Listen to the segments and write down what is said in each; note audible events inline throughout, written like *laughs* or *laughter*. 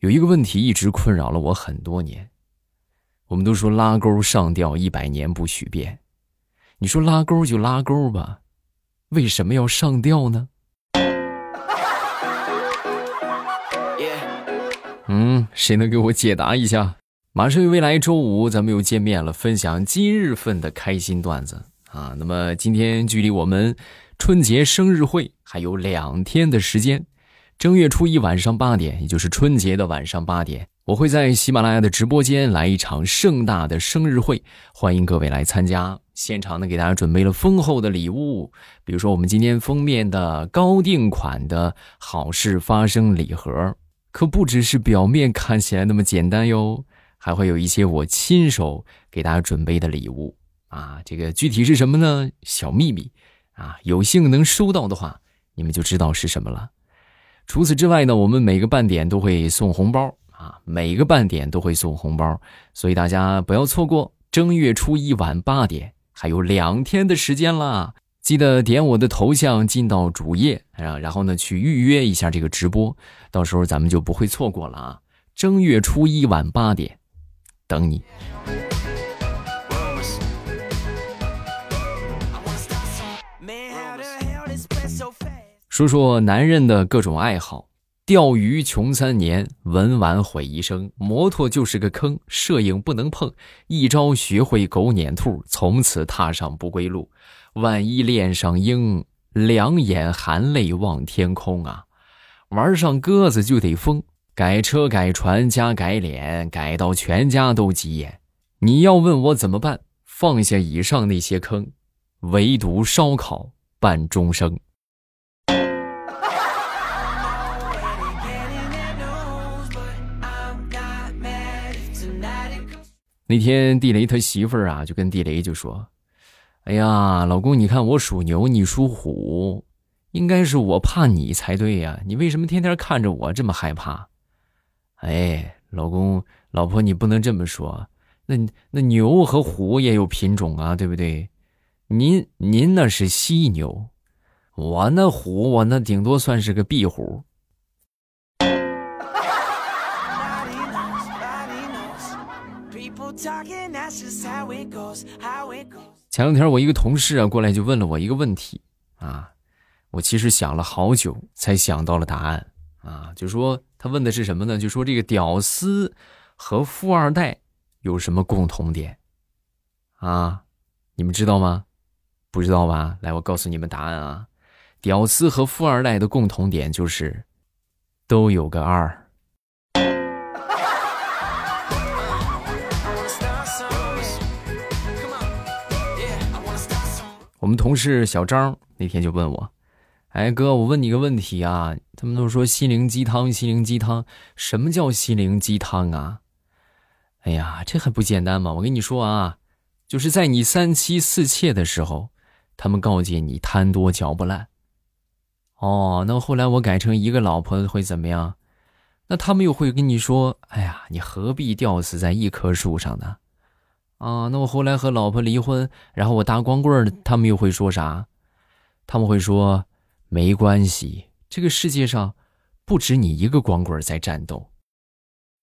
有一个问题一直困扰了我很多年。我们都说拉钩上吊一百年不许变，你说拉钩就拉钩吧，为什么要上吊呢？嗯，谁能给我解答一下？马上未来周五咱们又见面了，分享今日份的开心段子啊。那么今天距离我们春节生日会还有两天的时间，正月初一晚上八点，也就是春节的晚上八点，我会在喜马拉雅的直播间来一场盛大的生日会，欢迎各位来参加。现场呢，给大家准备了丰厚的礼物，比如说我们今天封面的高定款的好事发生礼盒。可不只是表面看起来那么简单哟，还会有一些我亲手给大家准备的礼物啊！这个具体是什么呢？小秘密啊！有幸能收到的话，你们就知道是什么了。除此之外呢，我们每个半点都会送红包啊，每个半点都会送红包，所以大家不要错过正月初一晚八点，还有两天的时间啦！记得点我的头像进到主页，啊，然后呢去预约一下这个直播，到时候咱们就不会错过了啊！正月初一晚八点，等你。说说男人的各种爱好：钓鱼穷三年，文玩毁一生；摩托就是个坑，摄影不能碰；一朝学会狗撵兔，从此踏上不归路。万一恋上鹰，两眼含泪望天空啊！玩上鸽子就得疯，改车改船加改脸，改到全家都急眼。你要问我怎么办？放下以上那些坑，唯独烧烤伴终生。那天地雷他媳妇儿啊，就跟地雷就说。哎呀，老公，你看我属牛，你属虎，应该是我怕你才对呀。你为什么天天看着我这么害怕？哎，老公，老婆，你不能这么说。那那牛和虎也有品种啊，对不对？您您那是犀牛，我那虎，我那顶多算是个壁虎。前两天我一个同事啊过来就问了我一个问题啊，我其实想了好久才想到了答案啊，就说他问的是什么呢？就说这个屌丝和富二代有什么共同点啊？你们知道吗？不知道吧？来，我告诉你们答案啊，屌丝和富二代的共同点就是都有个二。我们同事小张那天就问我：“哎哥，我问你个问题啊，他们都说心灵鸡汤，心灵鸡汤，什么叫心灵鸡汤啊？”哎呀，这还不简单吗？我跟你说啊，就是在你三妻四妾的时候，他们告诫你贪多嚼不烂。哦，那后来我改成一个老婆会怎么样？那他们又会跟你说：“哎呀，你何必吊死在一棵树上呢？”啊，那我后来和老婆离婚，然后我打光棍他们又会说啥？他们会说没关系，这个世界上不止你一个光棍在战斗。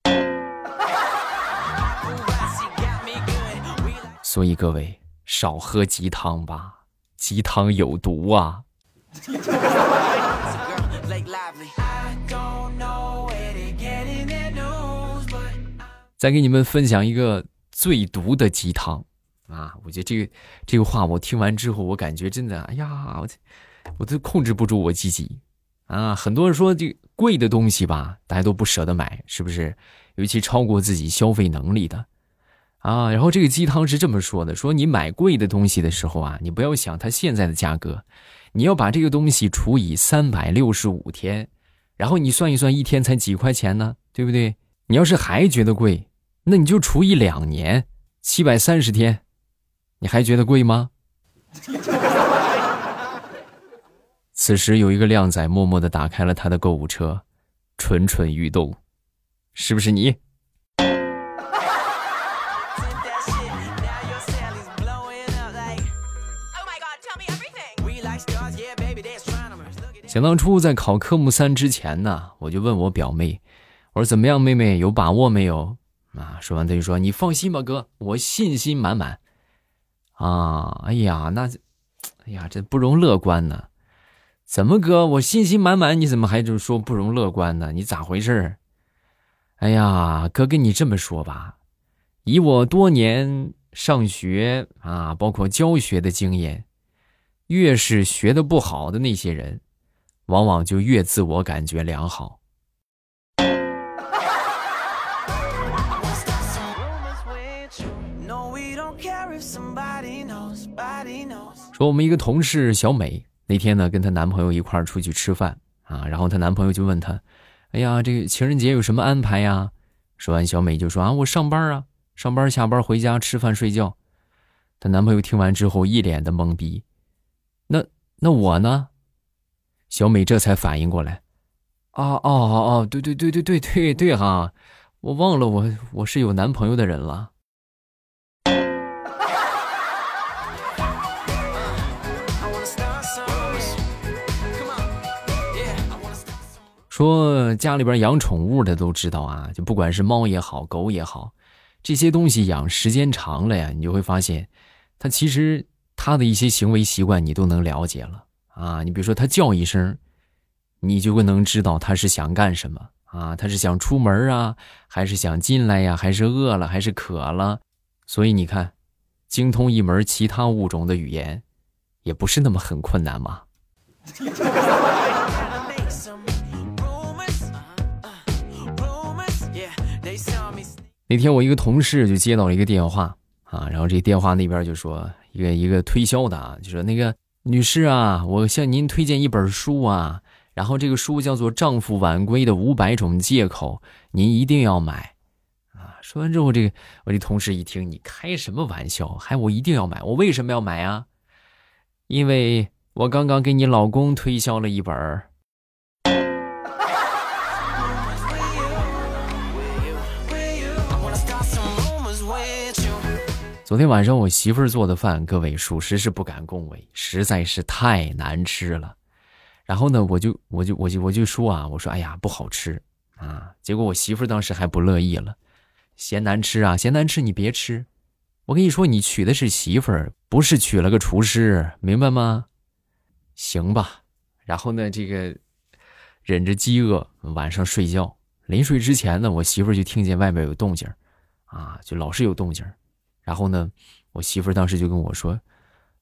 *laughs* 所以各位少喝鸡汤吧，鸡汤有毒啊！*laughs* 再给你们分享一个。最毒的鸡汤，啊！我觉得这个这个话我听完之后，我感觉真的，哎呀，我我都控制不住我自己，啊！很多人说这贵的东西吧，大家都不舍得买，是不是？尤其超过自己消费能力的，啊！然后这个鸡汤是这么说的：说你买贵的东西的时候啊，你不要想它现在的价格，你要把这个东西除以三百六十五天，然后你算一算，一天才几块钱呢？对不对？你要是还觉得贵。那你就除以两年，七百三十天，你还觉得贵吗？*laughs* 此时有一个靓仔默默的打开了他的购物车，蠢蠢欲动，是不是你？想当初在考科目三之前呢，我就问我表妹。我说怎么样，妹妹有把握没有？啊，说完他就说你放心吧，哥，我信心满满。啊，哎呀，那，哎呀，这不容乐观呢。怎么哥，我信心满满，你怎么还就说不容乐观呢？你咋回事？哎呀，哥跟你这么说吧，以我多年上学啊，包括教学的经验，越是学的不好的那些人，往往就越自我感觉良好。说我们一个同事小美那天呢，跟她男朋友一块儿出去吃饭啊，然后她男朋友就问她：“哎呀，这个情人节有什么安排呀？”说完，小美就说：“啊，我上班啊，上班下班回家吃饭睡觉。”她男朋友听完之后一脸的懵逼。那那我呢？小美这才反应过来：“啊哦哦哦，对对对对对对对哈，我忘了我我是有男朋友的人了。”说家里边养宠物的都知道啊，就不管是猫也好，狗也好，这些东西养时间长了呀，你就会发现，它其实它的一些行为习惯你都能了解了啊。你比如说它叫一声，你就会能知道它是想干什么啊，它是想出门啊，还是想进来呀，还是饿了，还是渴了。所以你看，精通一门其他物种的语言，也不是那么很困难嘛。那天我一个同事就接到了一个电话啊，然后这电话那边就说一个一个推销的啊，就说那个女士啊，我向您推荐一本书啊，然后这个书叫做《丈夫晚归的五百种借口》，您一定要买啊。说完之后，这个我这同事一听，你开什么玩笑？还我一定要买？我为什么要买啊？因为我刚刚给你老公推销了一本。昨天晚上我媳妇儿做的饭，各位属实是不敢恭维，实在是太难吃了。然后呢，我就我就我就我就说啊，我说哎呀不好吃啊。结果我媳妇儿当时还不乐意了，嫌难吃啊，嫌难吃你别吃。我跟你说，你娶的是媳妇儿，不是娶了个厨师，明白吗？行吧。然后呢，这个忍着饥饿晚上睡觉，临睡之前呢，我媳妇儿就听见外面有动静啊，就老是有动静然后呢，我媳妇儿当时就跟我说：“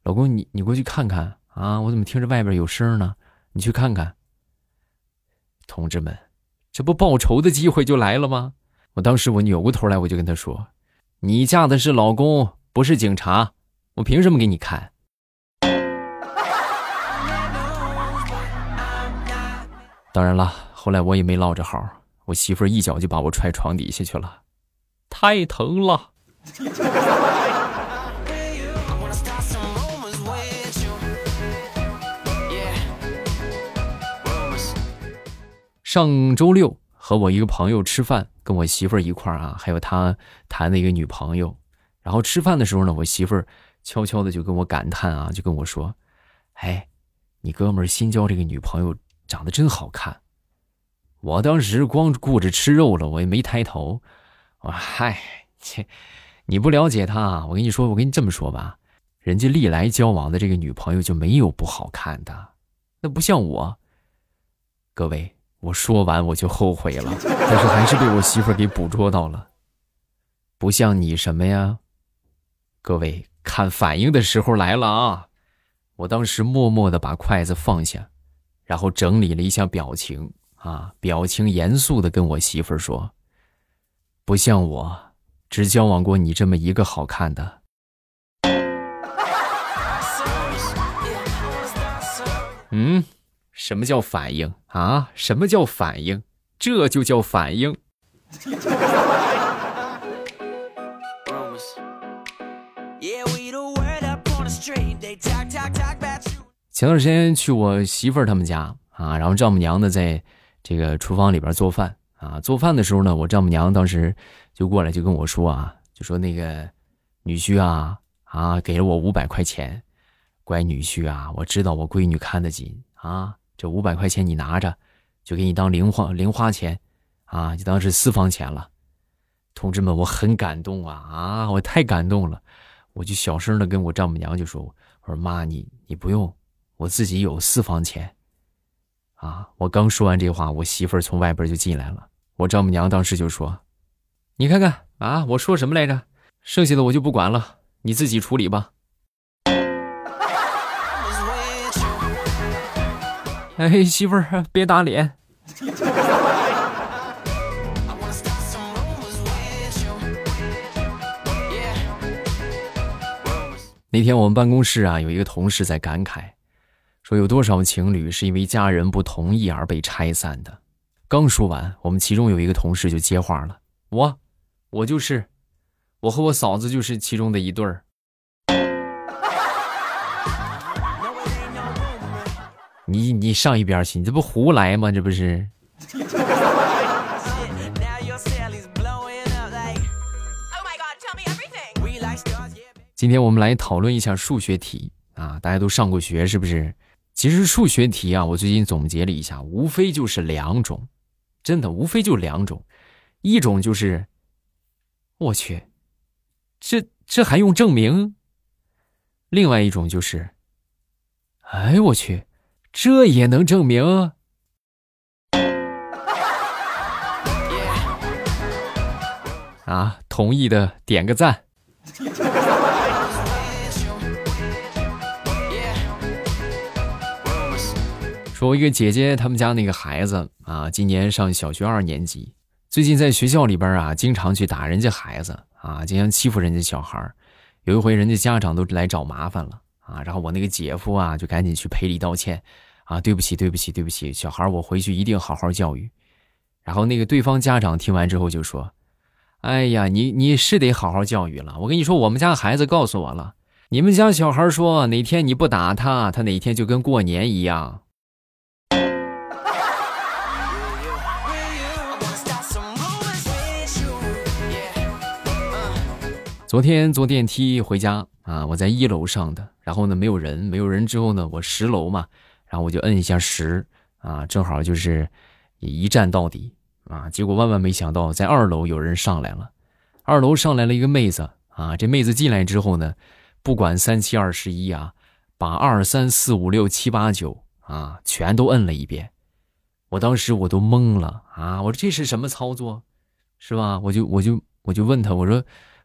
老公，你你过去看看啊，我怎么听着外边有声呢？你去看看。”同志们，这不报仇的机会就来了吗？我当时我扭过头来，我就跟他说：“你嫁的是老公，不是警察，我凭什么给你看？” *laughs* 当然了，后来我也没落着好，我媳妇儿一脚就把我踹床底下去了，太疼了。上周六和我一个朋友吃饭，跟我媳妇儿一块儿啊，还有他谈的一个女朋友。然后吃饭的时候呢，我媳妇儿悄悄的就跟我感叹啊，就跟我说：“哎，你哥们儿新交这个女朋友长得真好看。”我当时光顾着吃肉了，我也没抬头。我说嗨，切。你不了解他，我跟你说，我跟你这么说吧，人家历来交往的这个女朋友就没有不好看的，那不像我。各位，我说完我就后悔了，但是还是被我媳妇给捕捉到了。不像你什么呀？各位看反应的时候来了啊！我当时默默的把筷子放下，然后整理了一下表情啊，表情严肃的跟我媳妇说：“不像我。”只交往过你这么一个好看的。嗯，什么叫反应啊？什么叫反应？这就叫反应。前段时间去我媳妇儿他们家啊，然后丈母娘呢在这个厨房里边做饭啊。做饭的时候呢，我丈母娘当时。就过来就跟我说啊，就说那个女婿啊啊，给了我五百块钱，乖女婿啊，我知道我闺女看得紧啊，这五百块钱你拿着，就给你当零花零花钱，啊，就当是私房钱了。同志们，我很感动啊啊，我太感动了，我就小声的跟我丈母娘就说：“我说妈，你你不用，我自己有私房钱。”啊，我刚说完这话，我媳妇儿从外边就进来了。我丈母娘当时就说：“你看看啊，我说什么来着？剩下的我就不管了，你自己处理吧。”哎，媳妇儿，别打脸。那天我们办公室啊，有一个同事在感慨，说有多少情侣是因为家人不同意而被拆散的。刚说完，我们其中有一个同事就接话了：“我，我就是，我和我嫂子就是其中的一对儿。”你你上一边去，你这不胡来吗？这不是。今天我们来讨论一下数学题啊，大家都上过学是不是？其实数学题啊，我最近总结了一下，无非就是两种，真的无非就两种，一种就是，我去，这这还用证明？另外一种就是，哎我去，这也能证明？啊，同意的点个赞。说，一个姐姐，他们家那个孩子啊，今年上小学二年级，最近在学校里边啊，经常去打人家孩子啊，经常欺负人家小孩有一回，人家家长都来找麻烦了啊，然后我那个姐夫啊，就赶紧去赔礼道歉啊，对不起，对不起，对不起，小孩我回去一定好好教育。然后那个对方家长听完之后就说：“哎呀，你你是得好好教育了。我跟你说，我们家孩子告诉我了，你们家小孩说哪天你不打他，他哪天就跟过年一样。”昨天坐电梯回家啊，我在一楼上的，然后呢没有人，没有人之后呢，我十楼嘛，然后我就摁一下十啊，正好就是一站到底啊，结果万万没想到，在二楼有人上来了，二楼上来了一个妹子啊，这妹子进来之后呢，不管三七二十一啊，把二三四五六七八九啊全都摁了一遍，我当时我都懵了啊，我说这是什么操作，是吧？我就我就我就问他，我说。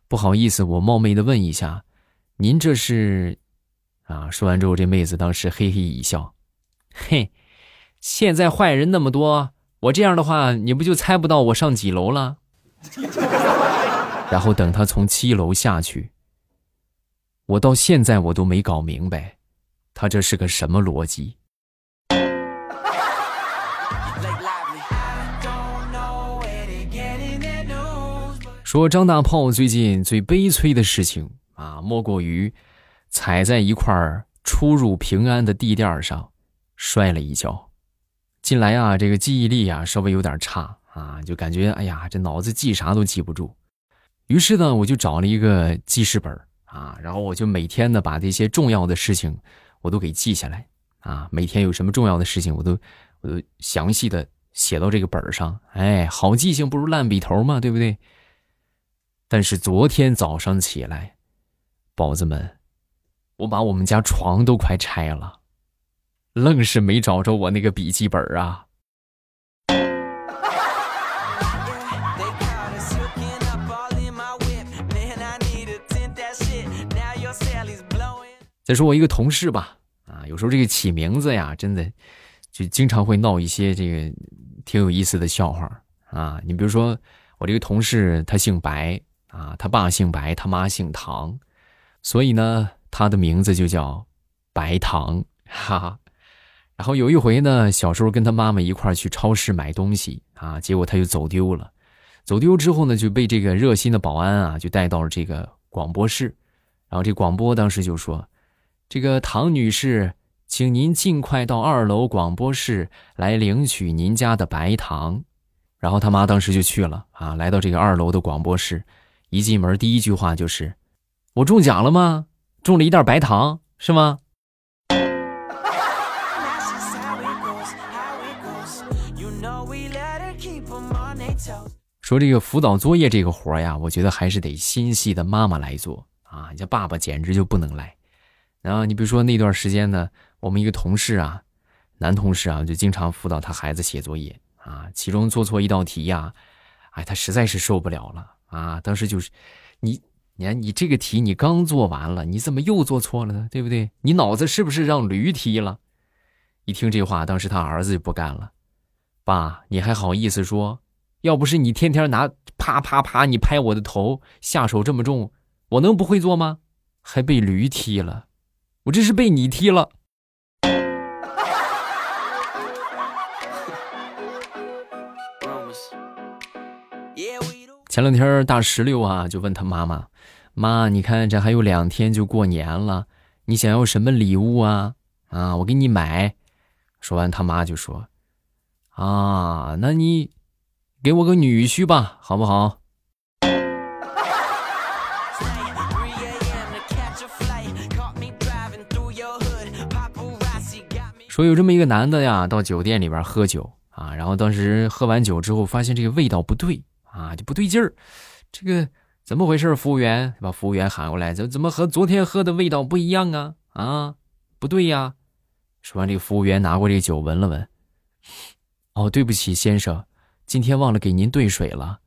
不好意思，我冒昧的问一下，您这是？啊，说完之后，这妹子当时嘿嘿一笑，嘿，现在坏人那么多，我这样的话，你不就猜不到我上几楼了？*laughs* 然后等他从七楼下去，我到现在我都没搞明白，他这是个什么逻辑？说张大炮最近最悲催的事情啊，莫过于踩在一块出入平安的地垫上摔了一跤。近来啊，这个记忆力啊稍微有点差啊，就感觉哎呀，这脑子记啥都记不住。于是呢，我就找了一个记事本啊，然后我就每天呢把这些重要的事情我都给记下来啊，每天有什么重要的事情，我都我都详细的写到这个本上。哎，好记性不如烂笔头嘛，对不对？但是昨天早上起来，宝子们，我把我们家床都快拆了，愣是没找着我那个笔记本啊！再说我一个同事吧，啊，有时候这个起名字呀，真的就经常会闹一些这个挺有意思的笑话啊。你比如说，我这个同事他姓白。啊，他爸姓白，他妈姓唐，所以呢，他的名字就叫白糖，哈哈。然后有一回呢，小时候跟他妈妈一块去超市买东西啊，结果他就走丢了。走丢之后呢，就被这个热心的保安啊，就带到了这个广播室。然后这广播当时就说：“这个唐女士，请您尽快到二楼广播室来领取您家的白糖。”然后他妈当时就去了啊，来到这个二楼的广播室。一进门，第一句话就是：“我中奖了吗？中了一袋白糖，是吗？”说这个辅导作业这个活呀，我觉得还是得心细的妈妈来做啊，你家爸爸简直就不能来。然后你比如说那段时间呢，我们一个同事啊，男同事啊，就经常辅导他孩子写作业啊，其中做错一道题呀，哎，他实在是受不了了啊，当时就是，你，你看你这个题你刚做完了，你怎么又做错了呢？对不对？你脑子是不是让驴踢了？一听这话，当时他儿子就不干了，爸，你还好意思说？要不是你天天拿啪啪啪你拍我的头，下手这么重，我能不会做吗？还被驴踢了。我这是被你踢了。前两天大石榴啊，就问他妈妈：“妈，你看这还有两天就过年了，你想要什么礼物啊？啊，我给你买。”说完，他妈就说：“啊，那你给我个女婿吧，好不好？”说有这么一个男的呀，到酒店里边喝酒啊，然后当时喝完酒之后，发现这个味道不对啊，就不对劲儿，这个怎么回事？服务员把服务员喊过来，怎怎么和昨天喝的味道不一样啊？啊，不对呀！说完，这个服务员拿过这个酒闻了闻，哦，对不起，先生，今天忘了给您兑水了。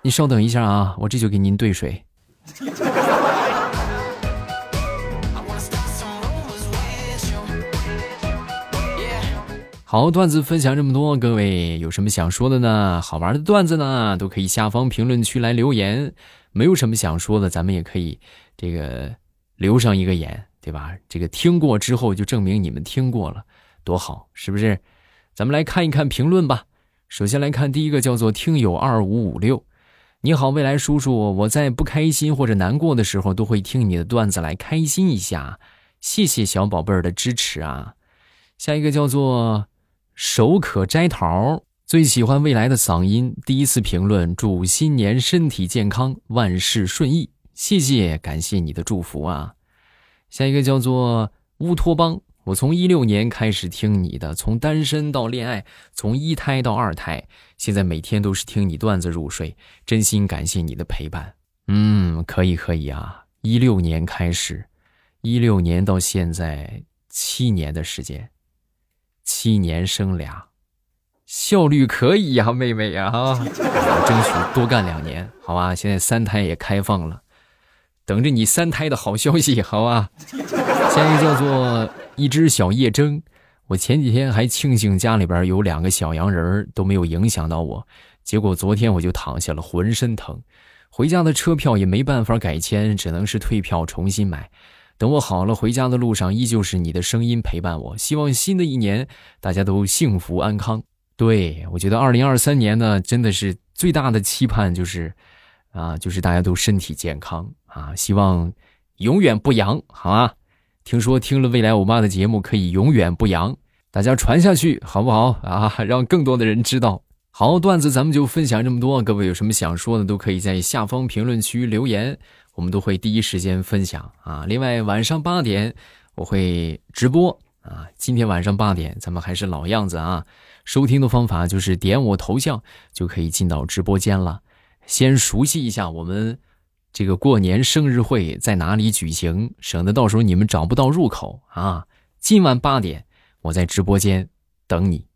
你稍等一下啊，我这就给您兑水。好，段子分享这么多，各位有什么想说的呢？好玩的段子呢，都可以下方评论区来留言。没有什么想说的，咱们也可以这个留上一个言，对吧？这个听过之后就证明你们听过了，多好，是不是？咱们来看一看评论吧。首先来看第一个，叫做听友二五五六，你好，未来叔叔，我在不开心或者难过的时候都会听你的段子来开心一下，谢谢小宝贝儿的支持啊。下一个叫做。手可摘桃，最喜欢未来的嗓音。第一次评论，祝新年身体健康，万事顺意。谢谢，感谢你的祝福啊！下一个叫做乌托邦，我从一六年开始听你的，从单身到恋爱，从一胎到二胎，现在每天都是听你段子入睡，真心感谢你的陪伴。嗯，可以可以啊！一六年开始，一六年到现在七年的时间。七年生俩，效率可以呀，妹妹呀，哈，争取多干两年，好吧？现在三胎也开放了，等着你三胎的好消息，好吧？下一个叫做一只小夜臻，我前几天还庆幸家里边有两个小洋人都没有影响到我，结果昨天我就躺下了，浑身疼，回家的车票也没办法改签，只能是退票重新买。等我好了，回家的路上依旧是你的声音陪伴我。希望新的一年大家都幸福安康。对我觉得二零二三年呢，真的是最大的期盼就是，啊，就是大家都身体健康啊，希望永远不阳，好吗？听说听了未来欧巴的节目可以永远不阳，大家传下去好不好啊？让更多的人知道。好，段子咱们就分享这么多，各位有什么想说的都可以在下方评论区留言。我们都会第一时间分享啊！另外晚上八点我会直播啊！今天晚上八点咱们还是老样子啊！收听的方法就是点我头像就可以进到直播间了。先熟悉一下我们这个过年生日会在哪里举行，省得到时候你们找不到入口啊！今晚八点我在直播间等你。